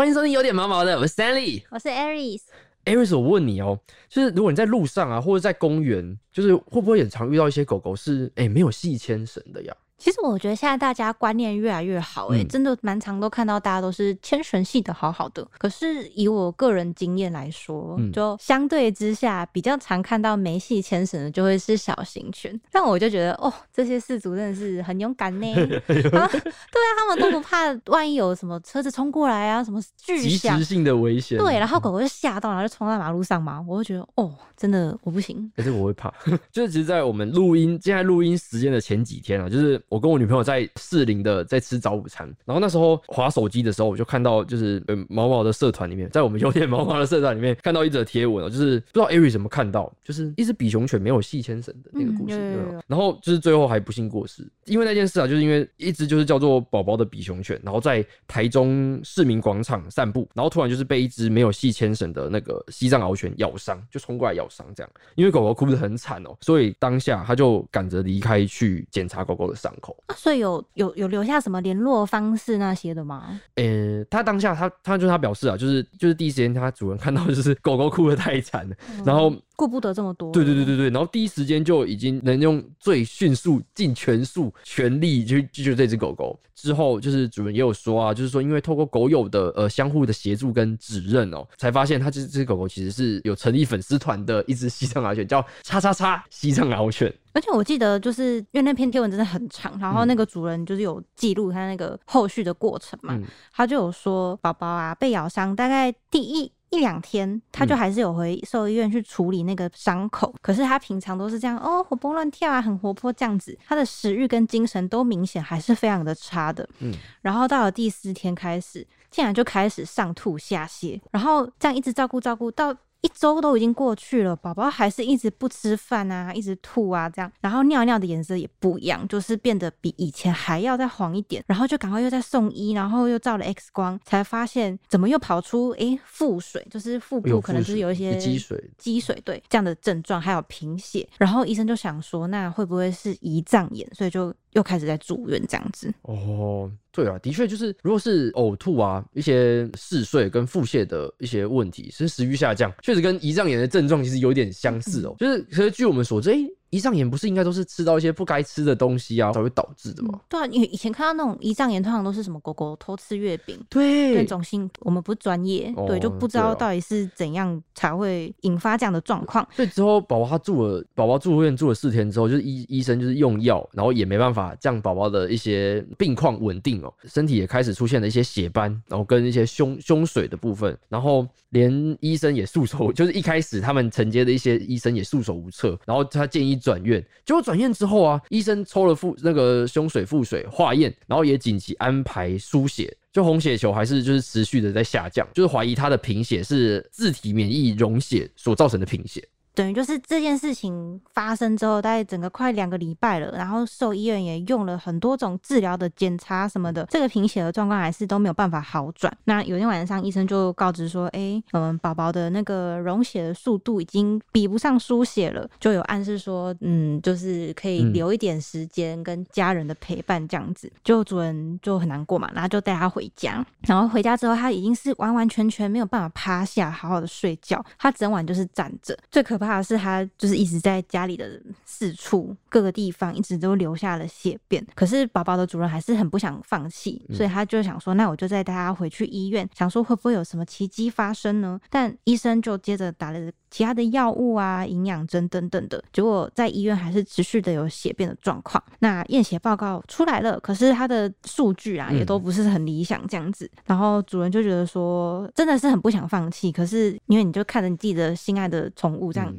欢迎收听有点毛毛的，我是 Stanley。我是 Aries。Aries，我问你哦，就是如果你在路上啊，或者在公园，就是会不会很常遇到一些狗狗是哎、没有系牵绳的呀？其实我觉得现在大家观念越来越好、欸，嗯真的蛮常都看到大家都是牵绳系的好好的。可是以我个人经验来说，嗯就相对之下比较常看到没系牵绳的，就会是小型犬。但我就觉得，哦，这些饲主真的是很勇敢呢、啊。对啊，他们都不怕，万一有什么车子冲过来啊，什么巨及响时。性的危险。对，然后狗狗就吓到，然后就冲到马路上嘛，我就觉得哦，真的我不行。可是我会怕，就是其实，在我们录音现在录音时间的前几天啊，就是我跟我女朋友在士林的在吃早午餐，然后那时候划手机的时候，我就看到就是呃毛毛的社团里面，在我们有点 毛毛的社团里面看到一则贴文哦，就是不知道 Ari 怎么看到，就是一只比熊犬没有系牵绳的那个故事，嗯有有对吧有然后就是最后还不幸过世，因为那件事啊，就是因为一只就是叫做宝宝的比熊犬，然后在台中市民广场散步，然后突然就是被一只没有系牵绳的那个西藏獒犬咬伤，就冲过来咬伤这样。因为狗狗哭得很惨哦，所以当下他就赶着离开去检查狗狗的伤口。啊所以有有有留下什么联络方式那些的吗？呃，他当下他他就是他表示啊，就是就是第一时间他主人看到就是狗狗哭的太惨了，然后顾不得这么多。对对对对对，然后第一时间就已经能用最迅速、尽全速、全力去去救这只狗狗。之后就是主人也有说啊，就是说因为透过狗友的呃相互的协助跟指认哦，才发现它这只狗狗其实是有成立粉丝团的一只西藏獒犬，叫叉叉叉西藏獒犬。而且我记得，就是因为那篇贴文真的很长，然后那个主人就是有记录他那个后续的过程嘛，嗯他就有说宝宝啊被咬伤，大概第一。一两天，他就嗯。还是有回兽医院去处理那个伤口，可是他平常都是这样哦，活蹦乱跳啊，很活泼这样子，他的食欲跟精神都明显还是非常的差的。嗯。然后到了第四天开始，竟然就开始上吐下泻，然后这样一直照顾照顾到一周都已经过去了，宝宝还是一直不吃饭啊，一直吐啊，这样，然后尿尿的颜色也不一样，就是变得比以前还要再黄一点，然后就赶快又在送医，然后又照了 X 光，才发现怎么又跑出诶腹水，就是腹部可能就是有一些积水，积水对这样的症状，还有贫血，然后医生就想说，那会不会是胰脏炎？所以就又开始在住院这样子。哦，对啊，的确就是，如果是呕吐啊，一些嗜睡跟腹泻的一些问题，是食欲下降，确实跟胰脏炎的症状其实有点相似哦。就是，可是据我们所知，哎、胰脏炎不是应该都是吃到一些不该吃的东西啊才会导致的吗？对啊，因为以前看到那种胰脏炎，通常都是什么狗狗偷吃月饼。对那种性，我们不是专业，哦对，就不知道到底是怎样才会引发这样的状况。所以之后宝宝他住了，宝宝住院住了四天之后，就是医医生就是用药，然后也没办法让宝宝的一些病况稳定哦，身体也开始出现了一些血斑，然后跟一些胸胸水的部分，然后连医生也束手，就是一开始他们承接的一些医生也束手无策，然后他建议转院，结果转院之后啊，医生抽了腹那个胸水、腹水化验，然后也紧急安排输血。就红血球还是就是持续的在下降，就是怀疑他的贫血是自体免疫溶血所造成的贫血。等于就是这件事情发生之后，大概整个快两个礼拜了，然后兽医院也用了很多种治疗的检查什么的，这个贫血的状况还是都没有办法好转。那有天晚上，医生就告知说，哎、嗯，宝宝的那个溶血的速度已经比不上输血了，就有暗示说，嗯，就是可以嗯留一点时间跟家人的陪伴这样子。就主人就很难过嘛，然后就带他回家，然后回家之后，他已经是完完全全没有办法趴下好好的睡觉，他整晚就是站着。最可怕的是，他就是一直在家里的四处各个地方一直都留下了血便。可是宝宝的主人还是很不想放弃，所以他就想说，那我就再带他回去医院，想说会不会有什么奇迹发生呢？但医生就接着打了其他的药物啊、营养针等等的，结果在医院还是持续的有血便的状况。那验血报告出来了，可是他的数据啊嗯也都不是很理想这样子。然后主人就觉得说，真的是很不想放弃，可是因为你就看着你自己的心爱的宠物这样嗯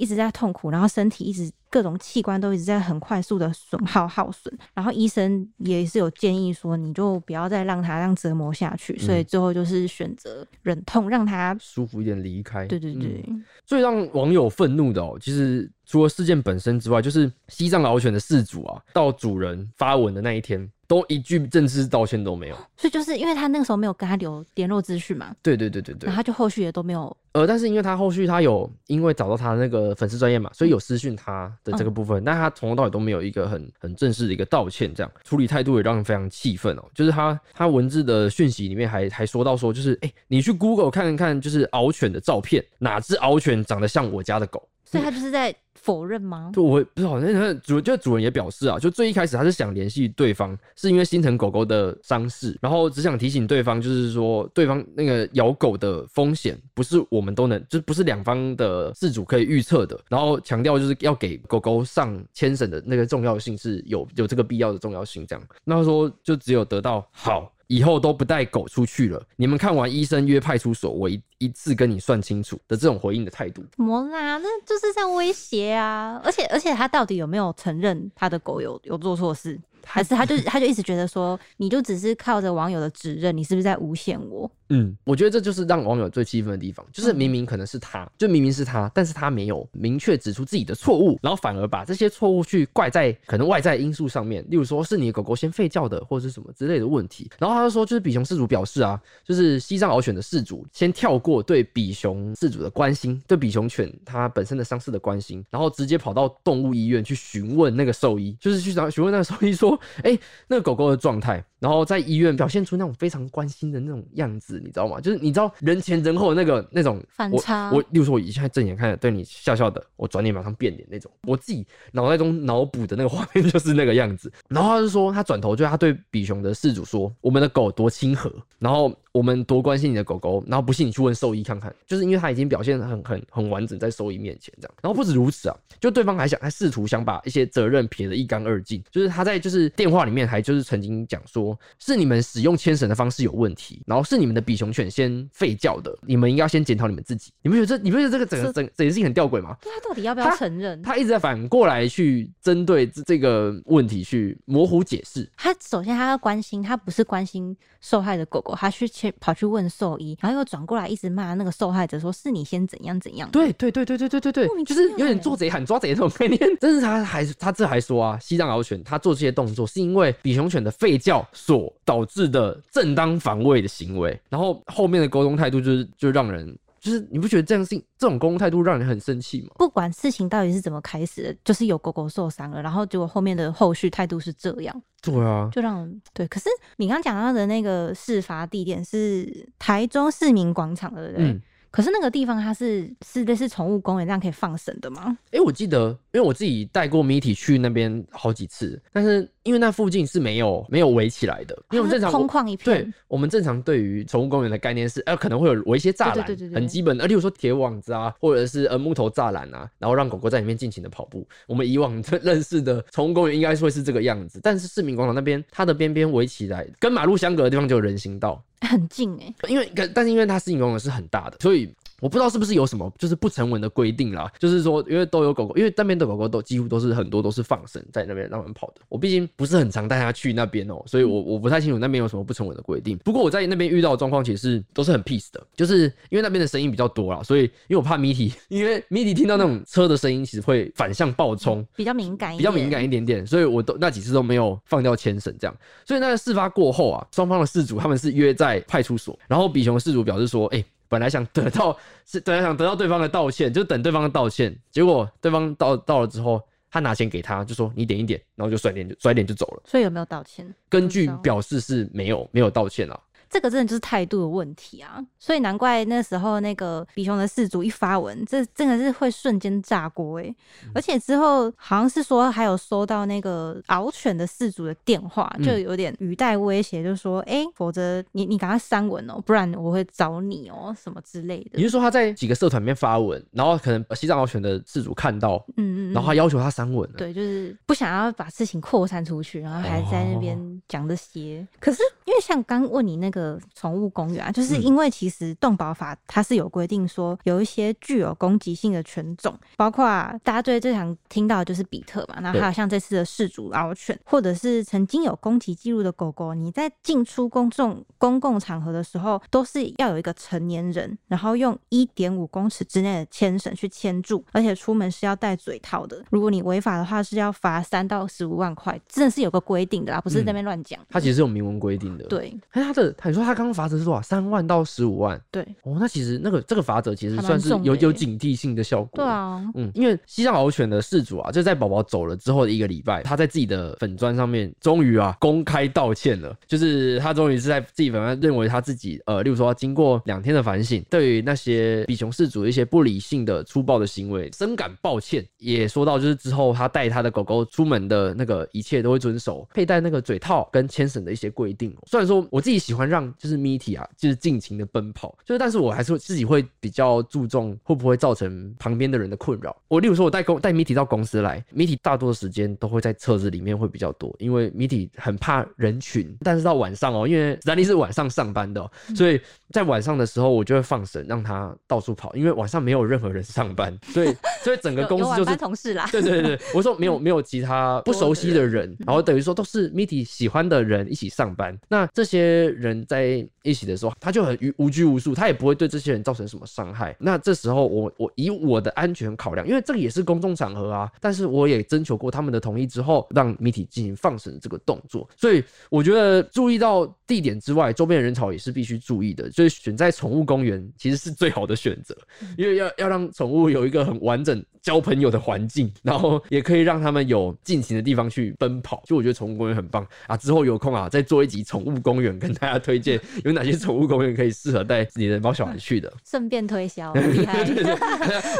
一直在痛苦，然后身体一直各种器官都一直在很快速的损耗耗损，然后医生也是有建议说，你就不要再让他这样折磨下去，所以最后就是选择忍痛让他，舒服一点离开。对对对，嗯。最让网友愤怒的哦，其实除了事件本身之外，就是西藏獒犬的饲主啊，到主人发文的那一天，都一句正式道歉都没有。所以就是因为他那个时候没有跟他留联络资讯嘛，对对对对对然后。他就后续也都没有。呃，但是因为他后续他有因为找到他那个粉丝专业嘛，所以有私讯他的这个部分，但他从头到尾都没有一个很很正式的一个道歉，这样处理态度也让人非常气愤哦。就是他他文字的讯息里面还还说到说，就是哎、你去 Google 看一看，就是獒犬的照片，哪只獒犬长得像我家的狗？所以他就是在否认吗？就我不知道，那主就主人也表示啊，就最一开始他是想联系对方，是因为心疼狗狗的伤势，然后只想提醒对方，就是说对方那个咬狗的风险不是我们都能，就不是两方的饲主可以预测的，然后强调就是要给狗狗上牵绳的那个重要性是有有这个必要的重要性，这样。那他说就只有得到好。以后都不带狗出去了。你们看完医生约派出所，我一一次跟你算清楚的这种回应的态度。怎么啦？那就是在威胁啊！而且而且他到底有没有承认他的狗有有做错事？还是他就 他就一直觉得说，你就只是靠着网友的指认，你是不是在诬陷我？嗯，我觉得这就是让网友最气愤的地方，就是明明可能是他，就明明是他，但是他没有明确指出自己的错误，然后反而把这些错误去怪在可能外在因素上面，例如说是你的狗狗先吠叫的，或者是什么之类的问题。然后他就说，就是比熊事主表示啊，就是西藏獒犬的事主先跳过对比熊事主的关心，对比熊犬它本身的伤势的关心，然后直接跑到动物医院去询问那个兽医，就是去找询问那个兽医说，哎、那个狗狗的状态，然后在医院表现出那种非常关心的那种样子，你知道吗？就是你知道人前人后的那个那种我反差我，例如说，我一下正眼看着对你笑笑的，我转脸马上变脸那种，我自己脑袋中脑补的那个画面就是那个样子。然后他就说，他转头就他对比熊的事主说，我们的狗多亲和，然后我们多关心你的狗狗，然后不信你去问兽医看看，就是因为他已经表现得很很很完整在兽医面前这样。然后不止如此啊，就对方还想还试图想把一些责任撇得一干二净，就是他在就是电话里面还就是曾经讲说，是你们使用牵绳的方式有问题，然后是你们的比熊犬先吠叫的，你们应该要先检讨你们自己。你不觉得这你不觉得这个整个整整件事情很吊诡吗？对他到底要不要承认？他一直在反过来去针对这这个问题去模糊解释。他首先他要关心，他不是关心受害的狗狗，他去去跑去问兽医，然后又转过来一直骂那个受害者，说是你先怎样怎样。对对对对对对对就是有点做贼喊抓贼的那种概念。但是他还他这还说啊，西藏獒犬他做这些动作是因为比熊犬的吠叫所导致的正当防卫的行为，然后后面的沟通态度就是就让人就是你不觉得这样是这种沟通态度让人很生气吗？不管事情到底是怎么开始的，就是有狗狗受伤了，然后结果后面的后续态度是这样，对啊，就让人对。可是你刚讲到的那个事发地点是台中市民广场，对不对？嗯。可是那个地方它是是类似宠物公园，这样可以放绳的吗？哎、我记得，因为我自己带过 Mitty 去那边好几次，但是因为那附近是没有没有围起来的，因为我们正常空旷一片对，我们正常对于宠物公园的概念是，呃，可能会有围一些栅栏，很基本的，呃，例如说铁网子啊，或者是呃木头栅栏啊，然后让狗狗在里面尽情的跑步。我们以往认识的宠物公园应该是会是这个样子，但是市民广场那边它的边边围起来，跟马路相隔的地方就有人行道，很近哎、因为但是因为它市民公园是很大的，所以。我不知道是不是有什么就是不成文的规定啦，就是说，因为都有狗狗，因为那边的狗狗都几乎都是很多都是放生在那边让人跑的。我毕竟不是很常带它去那边哦、所以我我不太清楚那边有什么不成文的规定。不过我在那边遇到的状况其实都是很 peace 的，就是因为那边的声音比较多啦，所以因为我怕 Mitty，因为 Mitty 听到那种车的声音，其实会反向爆冲，比较敏感一点，比较敏感一点点，所以我都那几次都没有放掉牵绳这样。所以那个事发过后啊，双方的事主他们是约在派出所，然后比熊的事主表示说，哎、本来想得到是本来想得到对方的道歉，就等对方的道歉，结果对方到到了之后，他拿钱给他，就说你点一点，然后就甩脸就甩脸就走了。所以有没有道歉？根据表示是没有没有道歉啊，这个真的就是态度的问题啊！所以难怪那时候那个比熊的事主一发文，这真的是会瞬间炸锅哎、嗯而且之后好像是说还有收到那个獒犬的事主的电话，嗯就有点语带威胁，就说哎、否则你你赶快删文哦，不然我会找你哦，什么之类的。也就是说他在几个社团里面发文，然后可能西藏獒犬的事主看到，嗯嗯嗯，然后他要求他删文，对，就是不想要把事情扩散出去，然后还在那边哦讲这些。可是因为像刚问你那个宠物公园啊，就是嗯因为其实动保法它是有规定说，有一些具有攻击性的犬种，包括、啊、大家最最常听到的就是比特嘛，然后还有像这次的氏族獒犬，或者是曾经有攻击记录的狗狗，你在进出公众公共场合的时候，都是要有一个成年人，然后用一点五公尺之内的牵绳去牵住，而且出门是要戴嘴套的。如果你违法的话，是要罚三到十五万块，真的是有个规定的啦，不是在那边乱讲。它其实是有明文规定的。，对哎，他的你说他刚刚罚则是多少？三万到十五万。对哦，那其实那个这个罚则其实算是有有警惕性的效果。对。啊，嗯，因为西藏獒犬的事主啊，就在宝宝走了之后的一个礼拜，他在自己的粉砖上面终于啊公开道歉了。就是他终于是在自己粉砖认为他自己呃，例如说经过两天的反省，对于那些比熊事主一些不理性的粗暴的行为深感抱歉，也说到就是之后他带他的狗狗出门的那个一切都会遵守佩戴那个嘴套跟牵绳的一些规定。虽然说我自己喜欢让就是 Mitty 啊，就是尽情的奔跑，就是但是我还是会自己会比较注重会不会造成旁边的人的困扰。我例如说我带公带 Mitty 到公司来，Mitty 大多的时间都会在车子里面会比较多，因为 Mitty 很怕人群。但是到晚上哦，因为史丹利是晚上上班的哦、所以在晚上的时候我就会放绳让他到处跑，因为晚上没有任何人上班，所以 所以整个公司就是同事啦。对对对，我说没有没有其他不熟悉的人，然后等于说都是 Mitty 喜欢的人一起上班。那这些人在一起的时候，他就很无无拘无束，他也不会对这些人造成什么伤害。那这时候我我以我的安全考量，因为这个也是公众场合啊，但是我也征求过他们的同意之后，让 Mitty 进行放绳这个动作。所以我觉得注意到地点之外，周边的人潮也是必须注意的。所以选在宠物公园其实是最好的选择。因为要要让宠物有一个很完整交朋友的环境，然后也可以让他们有尽情的地方去奔跑。就我觉得宠物公园很棒啊！之后有空啊，再做一集宠物公园，跟大家推荐 有哪些宠物公园可以适合带你的猫小孩去的。顺便推销，很 厉害。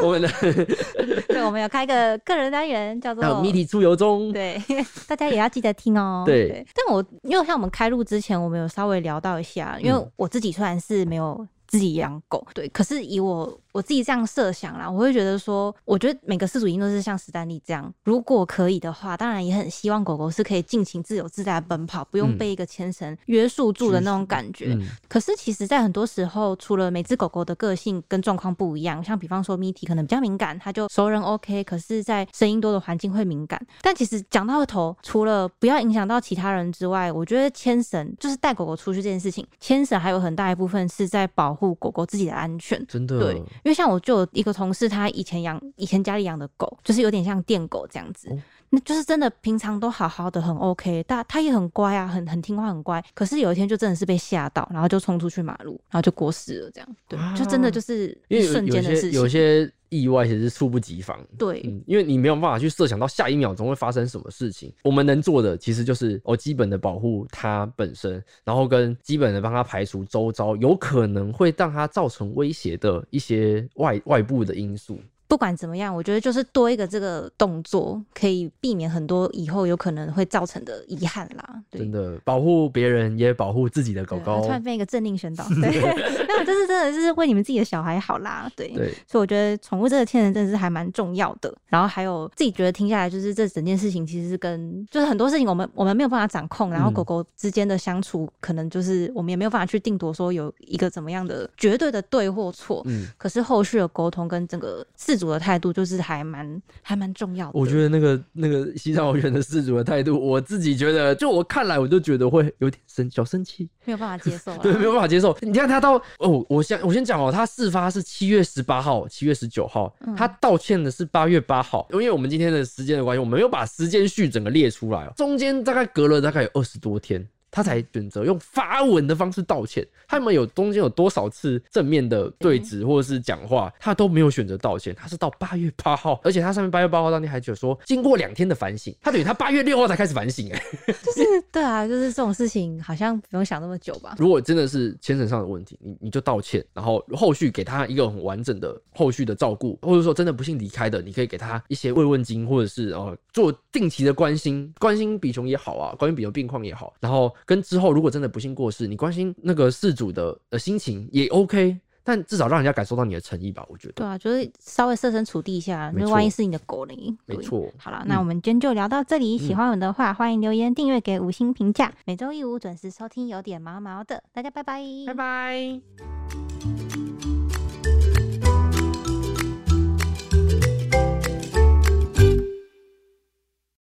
我们的对，我们有开个个人单元，叫做还有 Mitty 出游中，对，大家也要记得听哦。对但我因为像我们开录之前，我们有稍微聊到一下，因为嗯我自己虽然是没有自己养狗，对，可是以我我自己这样设想啦，我会觉得说，我觉得每个饲主一定都是像史丹利这样，如果可以的话，当然也很希望狗狗是可以尽情自由自在地奔跑，不用嗯被一个牵绳约束住的那种感觉。嗯，可是其实，在很多时候，除了每只狗狗的个性跟状况不一样，像比方说 Mitty 可能比较敏感，它就熟人 OK，可是，在声音多的环境会敏感。但其实讲到头，除了不要影响到其他人之外，我觉得牵绳就是带狗狗出去这件事情，牵绳还有很大一部分是在保护狗狗自己的安全。真的，对，因为像我就有一个同事，他以前养以前家里养的狗，就是有点像电狗这样子，哦那就是真的平常都好好的，很 OK，但他也很乖啊，很很听话，很乖。可是有一天就真的是被吓到，然后就冲出去马路，然后就过世了，这样对，就真的就是一瞬间的有些有事情。些意外其实是猝不及防。对，嗯，因为你没有办法去设想到下一秒钟会发生什么事情。我们能做的其实就是哦，基本的保护它本身，然后跟基本的帮它排除周遭有可能会让它造成威胁的一些外外部的因素。不管怎么样，我觉得就是多一个这个动作，可以避免很多以后有可能会造成的遗憾啦。对真。的保护别人也保护自己的狗狗突。然变一个政令宣导，对，那我，这是真的是为你们自己的小孩好啦，对，对，所以我觉得宠物这个天人真的是还蛮重要的。然后还有自己觉得听下来，就是这整件事情其实是跟就是很多事情我们我们没有办法掌控，然后嗯狗狗之间的相处，可能就是我们也没有办法去定夺说有一个怎么样的绝对的对或错。嗯，可是后续的沟通跟整个饲主的态度，就是还蛮还蛮重要的。我觉得那个那个西藏獒犬的事主的态度，我自己觉得，就我看来，我就觉得会有点生小生气。没有办法接受、啊，对，没有办法接受。你看他到哦，我先我先讲哦，他事发是七月十八号、七月十九号，嗯他道歉的是八月八号。因为我们今天的时间的关系，我们没有把时间序整个列出来哦，中间大概隔了大概有二十多天。他才选择用发文的方式道歉。他们有中间有多少次正面的对质或者是讲话，他都没有选择道歉。他是到八月八号，而且他上面八月八号当天还就说，经过两天的反省，他等于他八月六号才开始反省。哎，就是对啊，就是这种事情好像不用想那么久吧。如果真的是牵绳上的问题，你你就道歉，然后后续给他一个很完整的后续的照顾，或者说真的不幸离开的，你可以给他一些慰问金，或者是呃做定期的关心，关心比熊也好啊，关心比熊病况也好，然后跟之后如果真的不幸过世，你关心那个事主的呃心情也 OK。但至少让人家感受到你的诚意吧，我觉得。对啊，就是稍微设身处地一下，没那万一是你的狗嘞？对没错好了，嗯那我们今天就聊到这里。喜嗯欢我们的话，欢迎留言、订阅、给五星评价。每周一五准时收听，有点毛毛的，大家拜拜，拜拜。